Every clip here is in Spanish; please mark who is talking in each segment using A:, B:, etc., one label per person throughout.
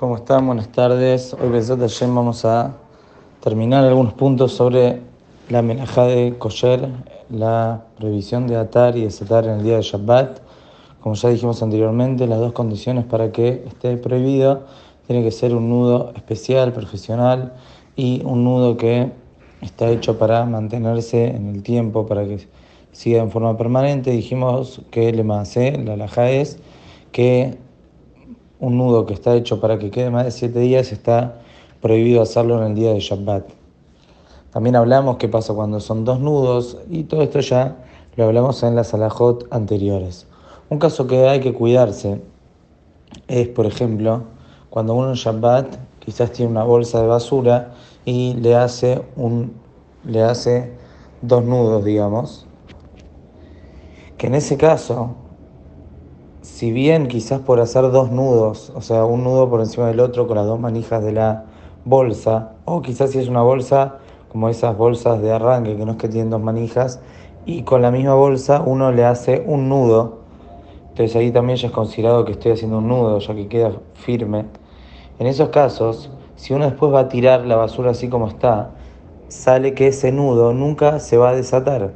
A: ¿Cómo están? Buenas tardes. Hoy Besat Hashem vamos a terminar algunos puntos sobre la melajá de kosher, la prohibición de atar y desatar en el día de Shabbat. Como ya dijimos anteriormente, las dos condiciones para que esté prohibido tiene que ser un nudo especial, profesional y un nudo que está hecho para mantenerse en el tiempo, para que siga en forma permanente. Dijimos que le más la alajá es que un nudo que está hecho para que quede más de siete días está prohibido hacerlo en el día de Shabbat. También hablamos qué pasa cuando son dos nudos y todo esto ya lo hablamos en las alajot anteriores. Un caso que hay que cuidarse es, por ejemplo, cuando uno en Shabbat quizás tiene una bolsa de basura y le hace, un, le hace dos nudos, digamos, que en ese caso si bien quizás por hacer dos nudos, o sea, un nudo por encima del otro con las dos manijas de la bolsa, o quizás si es una bolsa como esas bolsas de arranque que no es que tienen dos manijas, y con la misma bolsa uno le hace un nudo, entonces ahí también ya es considerado que estoy haciendo un nudo, ya que queda firme. En esos casos, si uno después va a tirar la basura así como está, sale que ese nudo nunca se va a desatar.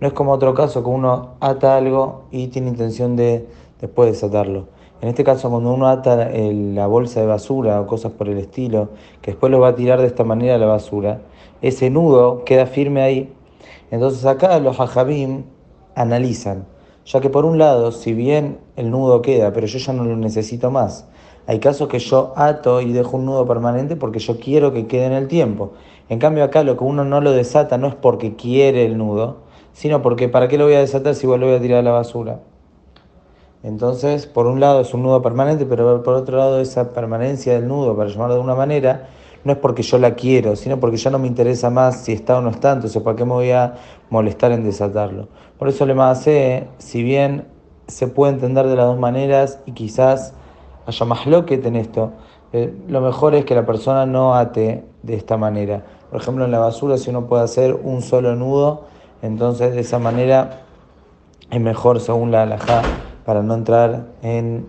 A: No es como otro caso que uno ata algo y tiene intención de después desatarlo. En este caso, cuando uno ata la bolsa de basura o cosas por el estilo, que después lo va a tirar de esta manera a la basura, ese nudo queda firme ahí. Entonces acá los hajabim analizan, ya que por un lado, si bien el nudo queda, pero yo ya no lo necesito más, hay casos que yo ato y dejo un nudo permanente porque yo quiero que quede en el tiempo. En cambio acá lo que uno no lo desata no es porque quiere el nudo, sino porque ¿para qué lo voy a desatar si igual lo voy a tirar a la basura? Entonces, por un lado es un nudo permanente, pero por otro lado esa permanencia del nudo, para llamarlo de una manera, no es porque yo la quiero, sino porque ya no me interesa más si está o no está, entonces ¿para qué me voy a molestar en desatarlo? Por eso le más si bien se puede entender de las dos maneras y quizás haya más lo que en esto, eh, lo mejor es que la persona no ate de esta manera. Por ejemplo, en la basura, si uno puede hacer un solo nudo, entonces, de esa manera es mejor según la alajá para no entrar en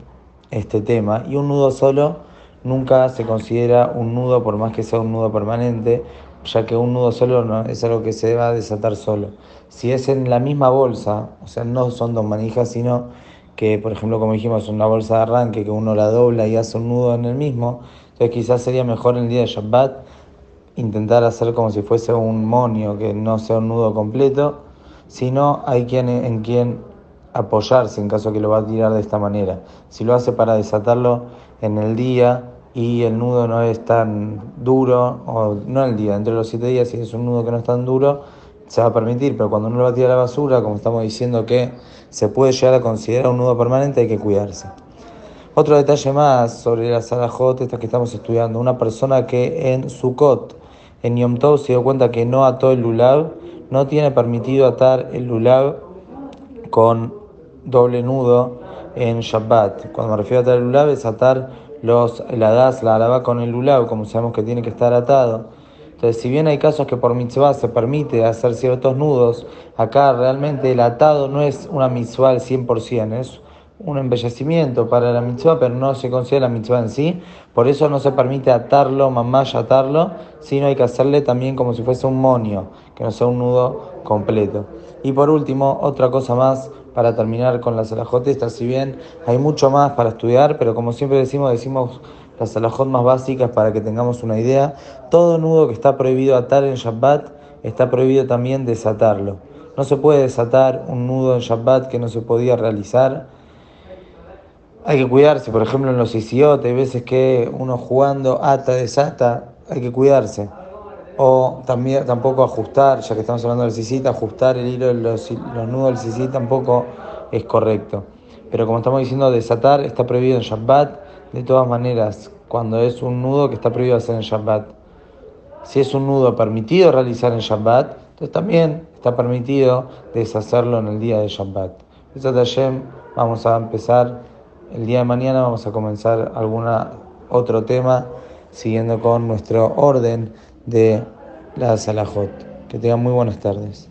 A: este tema. Y un nudo solo nunca se considera un nudo por más que sea un nudo permanente, ya que un nudo solo no es algo que se va a desatar solo. Si es en la misma bolsa, o sea, no son dos manijas, sino que, por ejemplo, como dijimos, una bolsa de arranque que uno la dobla y hace un nudo en el mismo, entonces quizás sería mejor en el día de Shabbat intentar hacer como si fuese un monio, que no sea un nudo completo, sino hay quien en quien apoyarse en caso que lo va a tirar de esta manera. Si lo hace para desatarlo en el día y el nudo no es tan duro, o no el día, entre los siete días, si es un nudo que no es tan duro, se va a permitir, pero cuando uno lo va a tirar a la basura, como estamos diciendo que se puede llegar a considerar un nudo permanente, hay que cuidarse. Otro detalle más sobre las alajot, estas que estamos estudiando. Una persona que en Sukkot en Yom Tov se dio cuenta que no ató el lulav, no tiene permitido atar el lulav con doble nudo en Shabbat. Cuando me refiero a atar el lulav es atar los, la das, la alaba con el lulav, como sabemos que tiene que estar atado. Entonces, si bien hay casos que por mitzvah se permite hacer ciertos nudos, acá realmente el atado no es una mitzvah al 100%, es un embellecimiento para la mitzvah, pero no se considera la mitzvah en sí. Por eso no se permite atarlo, mamás atarlo, sino hay que hacerle también como si fuese un monio, que no sea un nudo completo. Y por último, otra cosa más para terminar con las alajotes, si bien hay mucho más para estudiar, pero como siempre decimos, decimos las alajot más básicas para que tengamos una idea. Todo nudo que está prohibido atar en Shabbat está prohibido también desatarlo. No se puede desatar un nudo en Shabbat que no se podía realizar hay que cuidarse, por ejemplo en los isiotes, hay veces que uno jugando ata, desata, hay que cuidarse. O también tampoco ajustar, ya que estamos hablando del sisita, ajustar el hilo, los, los nudos del sisita tampoco es correcto. Pero como estamos diciendo, desatar está prohibido en Shabbat, de todas maneras, cuando es un nudo que está prohibido hacer en Shabbat. Si es un nudo permitido realizar en Shabbat, entonces también está permitido deshacerlo en el día de Shabbat. Vamos a empezar el día de mañana vamos a comenzar algún otro tema siguiendo con nuestro orden de la Salahot. Que tengan muy buenas tardes.